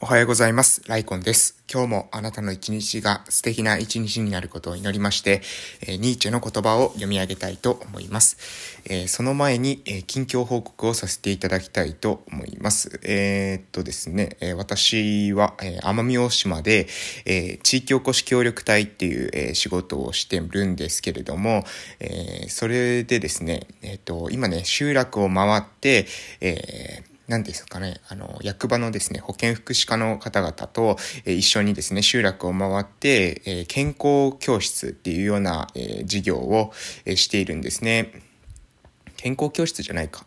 おはようございます。ライコンです。今日もあなたの一日が素敵な一日になることを祈りまして、えー、ニーチェの言葉を読み上げたいと思います。えー、その前に、えー、近況報告をさせていただきたいと思います。えー、っとですね、え私は、え奄美大島で、え地域おこし協力隊っていう、え仕事をしてるんですけれども、えそれでですね、えっと、今ね、集落を回って、えー何ですかね、あの、役場のですね、保健福祉課の方々と、え、一緒にですね、集落を回って、え、健康教室っていうような、え、事業を、えしているんですね。健康教室じゃないか。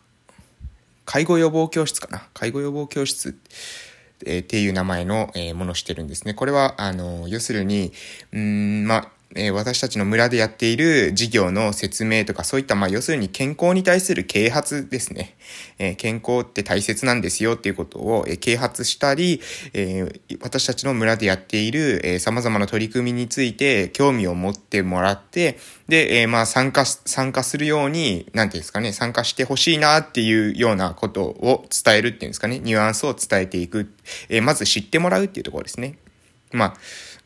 介護予防教室かな。介護予防教室。っていう名前の、えものをしてるんですね。これは、あの、要するに、うん、まあ、え、私たちの村でやっている事業の説明とか、そういった、まあ、要するに健康に対する啓発ですね。え、健康って大切なんですよっていうことを、え、啓発したり、え、私たちの村でやっている、え、様々な取り組みについて興味を持ってもらって、で、え、まあ、参加、参加するように、なんていうんですかね、参加してほしいなっていうようなことを伝えるっていうんですかね、ニュアンスを伝えていく。え、まず知ってもらうっていうところですね。まあ、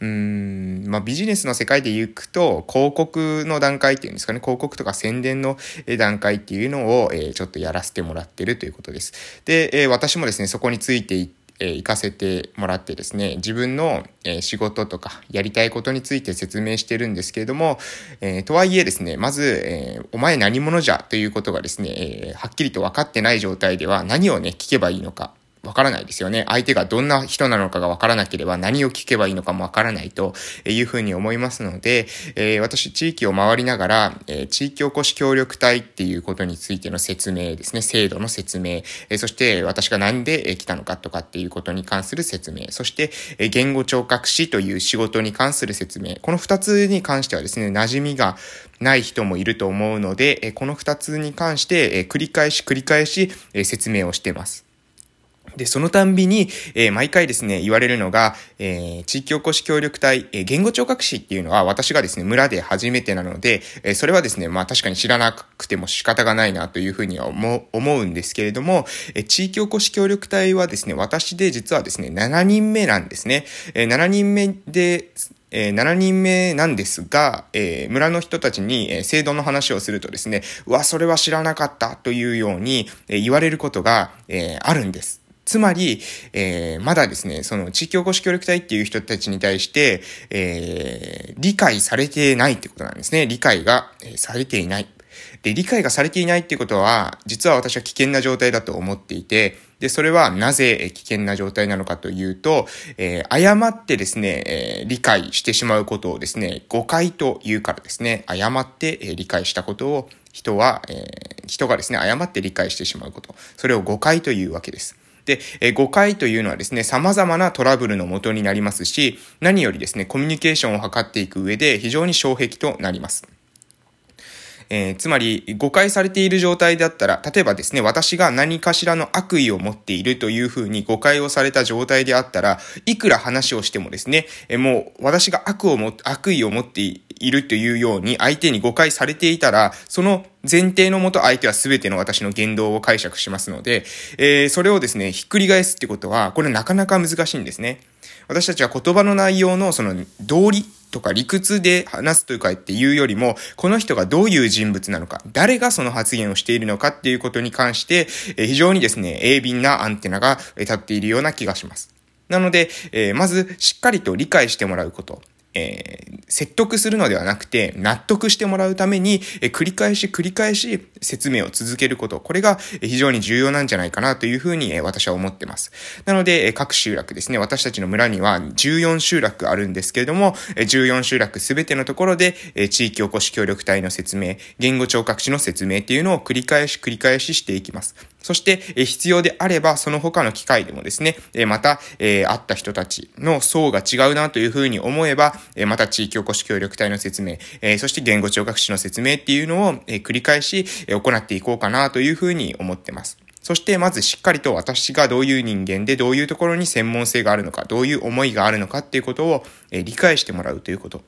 うん、まあビジネスの世界で行くと、広告の段階っていうんですかね、広告とか宣伝の段階っていうのを、えー、ちょっとやらせてもらってるということです。で、えー、私もですね、そこについていって、え行かせてもらってですね、自分の、え仕事とかやりたいことについて説明してるんですけれども、えー、とはいえですね、まず、えー、お前何者じゃということがですね、えー、はっきりと分かってない状態では何をね、聞けばいいのか、わからないですよね。相手がどんな人なのかがわからなければ何を聞けばいいのかもわからないというふうに思いますので、えー、私地域を回りながら、えー、地域おこし協力隊っていうことについての説明ですね、制度の説明、えー、そして私が何で来たのかとかっていうことに関する説明、そして、え言語聴覚士という仕事に関する説明、この二つに関してはですね、馴染みがない人もいると思うので、えこの二つに関して、え繰り返し繰り返し、え説明をしてます。で、そのたんびに、えー、毎回ですね、言われるのが、えー、地域おこし協力隊、えー、言語聴覚士っていうのは私がですね、村で初めてなので、えそれはですね、まあ確かに知らなくても仕方がないなというふうには思思うんですけれども、え地域おこし協力隊はですね、私で実はですね、7人目なんですね。え7人目で、えー、7人目なんですが、えー、村の人たちに、えー、制度の話をするとですね、うわ、それは知らなかったというように、え言われることが、えあるんです。つまり、えー、まだですね、その地域おこし協力隊っていう人たちに対して、えー、理解されてないってことなんですね。理解が、え、されていない。で、理解がされていないってことは、実は私は危険な状態だと思っていて、で、それはなぜ危険な状態なのかというと、えー、誤ってですね、えー、理解してしまうことをですね、誤解というからですね、誤って、えー、理解したことを人は、えー、人がですね、誤って理解してしまうこと。それを誤解というわけです。で、え誤解というのはですね、様々なトラブルの元になりますし、何よりですね、コミュニケーションを図っていく上で非常に障壁となります。えー、つまり、誤解されている状態だったら、例えばですね、私が何かしらの悪意を持っているというふうに誤解をされた状態であったら、いくら話をしてもですね、えー、もう私が悪をも、悪意を持っているというように相手に誤解されていたら、その前提のもと相手は全ての私の言動を解釈しますので、えー、それをですね、ひっくり返すってことは、これなかなか難しいんですね。私たちは言葉の内容のその道理とか理屈で話すというかっていうよりも、この人がどういう人物なのか、誰がその発言をしているのかっていうことに関して、非常にですね、鋭敏なアンテナが立っているような気がします。なので、え、まずしっかりと理解してもらうこと。え、説得するのではなくて、納得してもらうために、繰り返し繰り返し説明を続けること。これが非常に重要なんじゃないかなというふうに、私は思ってます。なので、各集落ですね、私たちの村には14集落あるんですけれども、え、14集落すべてのところで、地域おこし協力隊の説明、言語聴覚士の説明っていうのを繰り返し繰り返ししていきます。そして、え必要であれば、その他の機会でもですね、えまた、え会った人たちの層が違うなというふうに思えば、えまた地域おこし協力隊の説明、えそして言語聴覚士の説明っていうのを、え繰り返し、え行っていこうかなというふうに思ってます。そしてまずしっかりと私がどういう人間でどういうところに専門性があるのか、どういう思いがあるのかっていうことを、理解してもらうということ。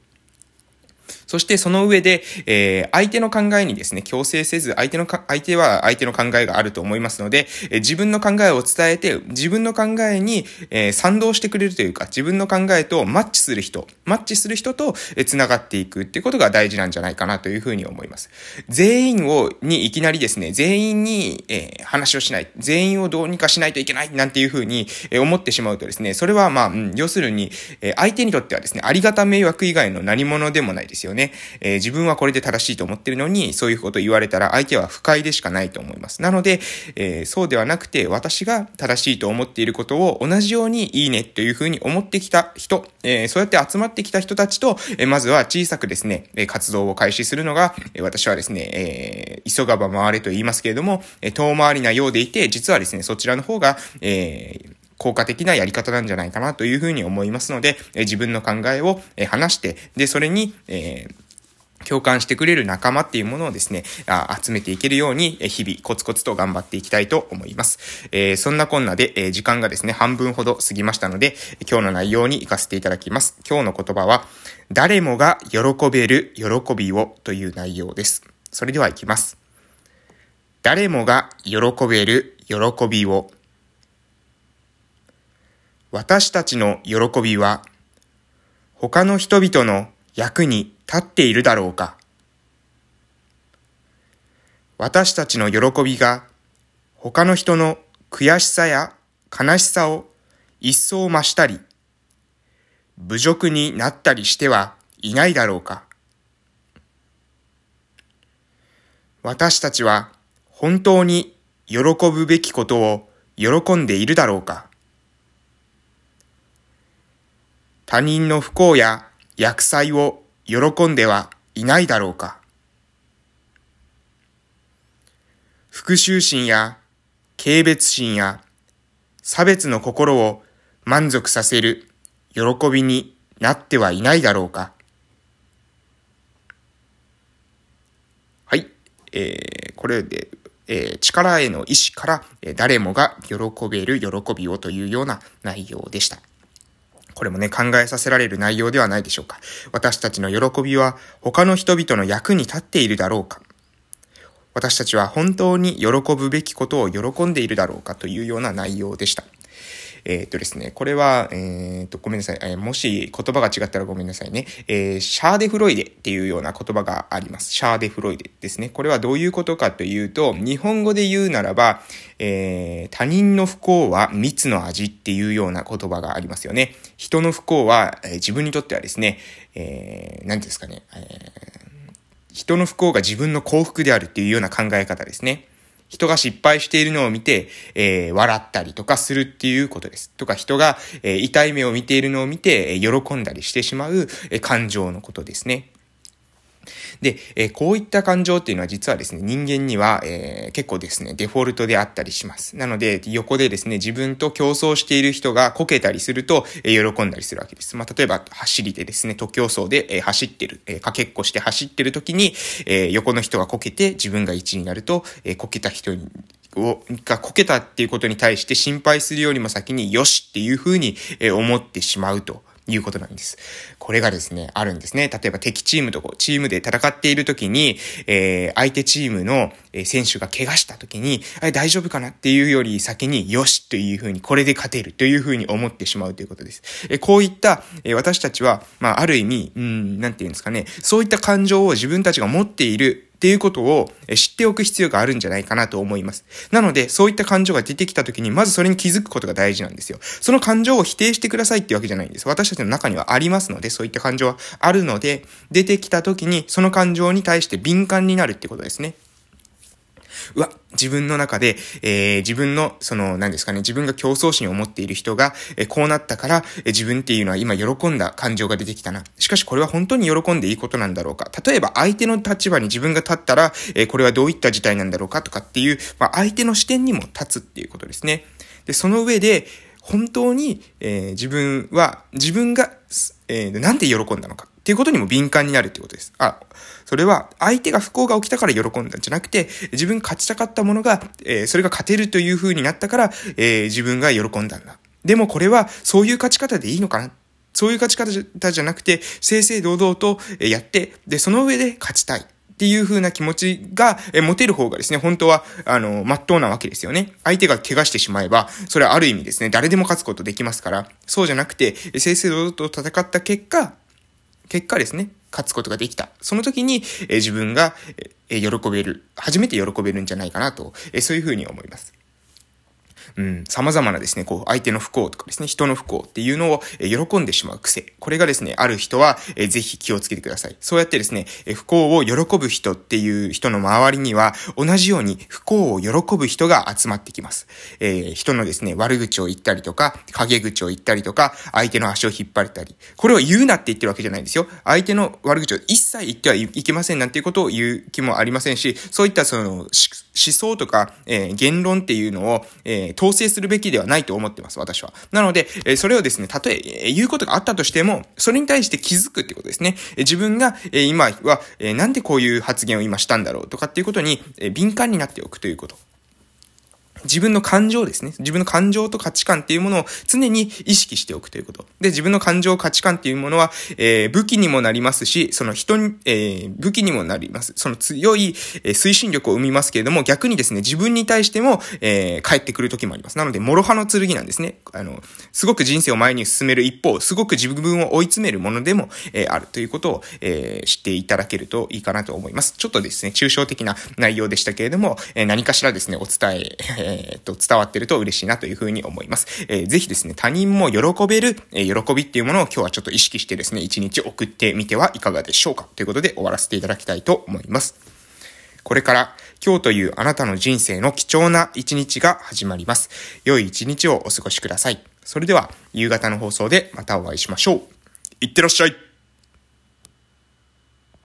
そしてその上で、えー、相手の考えにですね、強制せず、相手のか、相手は相手の考えがあると思いますので、えー、自分の考えを伝えて、自分の考えに、えー、賛同してくれるというか、自分の考えとマッチする人、マッチする人と、えー、繋がっていくっていうことが大事なんじゃないかなというふうに思います。全員を、にいきなりですね、全員に、えー、話をしない、全員をどうにかしないといけない、なんていうふうに、えー、思ってしまうとですね、それはまあ、うん、要するに、えー、相手にとってはですね、ありがた迷惑以外の何者でもないですですよね。えー、自分はこれで正しいと思ってるのに、そういうこと言われたら相手は不快でしかないと思います。なので、えー、そうではなくて、私が正しいと思っていることを同じようにいいねというふうに思ってきた人、えー、そうやって集まってきた人たちと、えまずは小さくですね、活動を開始するのが、私はですね、え急がば回れと言いますけれども、遠回りなようでいて、実はですね、そちらの方が、えー、効果的なやり方なんじゃないかなというふうに思いますので、え自分の考えを、え話して、で、それに、え共感してくれる仲間っていうものをですね、あ集めていけるように、日々コツコツと頑張っていきたいと思います。えー、そんなこんなで、えー、時間がですね、半分ほど過ぎましたので、今日の内容に行かせていただきます。今日の言葉は、誰もが喜べる喜びをという内容です。それでは行きます。誰もが喜べる喜びを私たちの喜びは、他の人々の役に立っているだろうか。私たちの喜びが、他の人の悔しさや悲しさを一層増したり、侮辱になったりしてはいないだろうか。私たちは本当に喜ぶべきことを喜んでいるだろうか。他人の不幸や薬剤を喜んではいないだろうか。復讐心や軽蔑心や差別の心を満足させる喜びになってはいないだろうか。はい。えー、これで、えー、力への意志から、え、誰もが喜べる喜びをというような内容でした。これもね、考えさせられる内容ではないでしょうか。私たちの喜びは他の人々の役に立っているだろうか。私たちは本当に喜ぶべきことを喜んでいるだろうかというような内容でした。えー、っとですね、これは、えー、っと、ごめんなさい。え、もし言葉が違ったらごめんなさいね。え、シャーデフロイデっていうような言葉があります。シャーデフロイデですね。これはどういうことかというと、日本語で言うならば、え、他人の不幸は蜜の味っていうような言葉がありますよね。人の不幸は、え、自分にとってはですね、え、何ですかね、えー、人の不幸が自分の幸福であるっていうような考え方ですね。人が失敗しているのを見て、えー、笑ったりとかするっていうことです。とか人が、えー、痛い目を見ているのを見て、えー、喜んだりしてしまう、えー、感情のことですね。で、えー、こういった感情っていうのは実はですね、人間には、えー、結構ですね、デフォルトであったりします。なので、横でですね、自分と競争している人がこけたりすると、えー、喜んだりするわけです。まあ、例えば、走りでですね、徒競走で、えー、走ってる、えー、かけっこして走ってる時に、えー、横の人がこけて自分が1になると、えー、こけた人にを、がこけたっていうことに対して心配するよりも先によしっていうふうに思ってしまうと。いうことなんです。これがですね、あるんですね。例えば敵チームとこう、チームで戦っている時に、えー、相手チームの選手が怪我した時に、あれ大丈夫かなっていうより先に、よしというふうに、これで勝てるというふうに思ってしまうということです。えこういった、え私たちは、まあ、ある意味、うん、なんていうんですかね、そういった感情を自分たちが持っているっていうことを知っておく必要があるんじゃないかなと思います。なので、そういった感情が出てきた時に、まずそれに気づくことが大事なんですよ。その感情を否定してくださいっていうわけじゃないんです。私たちの中にはありますので、そういった感情はあるので、出てきた時に、その感情に対して敏感になるってことですね。うわ、自分の中で、えー、自分の、その、何ですかね、自分が競争心を持っている人が、えー、こうなったから、えー、自分っていうのは今喜んだ感情が出てきたな。しかしこれは本当に喜んでいいことなんだろうか。例えば相手の立場に自分が立ったら、えー、これはどういった事態なんだろうかとかっていう、まあ、相手の視点にも立つっていうことですね。で、その上で、本当に、えー、自分は、自分が、えー、なんて喜んだのかっていうことにも敏感になるってことです。あ、それは相手が不幸が起きたから喜んだんじゃなくて、自分勝ちたかったものが、えー、それが勝てるという風になったから、えー、自分が喜んだんだ。でもこれはそういう勝ち方でいいのかな？そういう勝ち方じゃなくて、正々堂々とやって、で、その上で勝ちたい。っていう風な気持ちが、え持てる方がですね、本当は、あの、真っ当なわけですよね。相手が怪我してしまえば、それはある意味ですね、誰でも勝つことできますから、そうじゃなくて、正々堂々と戦った結果、結果ですね、勝つことができた。その時に、え自分が、え喜べる、初めて喜べるんじゃないかなと、えそういうふうに思います。うん、様々なですね、こう、相手の不幸とかですね、人の不幸っていうのを、え喜んでしまう癖。これがですね、ある人は、えぜひ気をつけてください。そうやってですね、え不幸を喜ぶ人っていう人の周りには、同じように不幸を喜ぶ人が集まってきます。えー、人のですね、悪口を言ったりとか、陰口を言ったりとか、相手の足を引っ張れたり。これを言うなって言ってるわけじゃないんですよ。相手の悪口を一切言ってはいけませんなんていうことを言う気もありませんし、そういったその、思想とか、えー、言論っていうのを、えー、統制するべきではないと思ってます、私は。なので、え、それをですね、たとえ、え言うことがあったとしても、それに対して気づくってことですね。え自分が、え今は、えなんでこういう発言を今したんだろうとかっていうことに、え敏感になっておくということ。自分の感情ですね。自分の感情と価値観っていうものを常に意識しておくということ。で、自分の感情、価値観っていうものは、えー、武器にもなりますし、その人に、えー、武器にもなります。その強い、えー、推進力を生みますけれども、逆にですね、自分に対しても、えー、帰ってくる時もあります。なので、諸刃の剣なんですね。あの、すごく人生を前に進める一方、すごく自分を追い詰めるものでも、えー、あるということを、えー、知っていただけるといいかなと思います。ちょっとですね、抽象的な内容でしたけれども、えー、何かしらですね、お伝え、えー、っと、伝わってると嬉しいなというふうに思います。えー、ぜひですね、他人も喜べる、えー、喜びっていうものを今日はちょっと意識してですね、一日送ってみてはいかがでしょうかということで終わらせていただきたいと思います。これから今日というあなたの人生の貴重な一日が始まります。良い一日をお過ごしください。それでは夕方の放送でまたお会いしましょう。いってらっしゃい。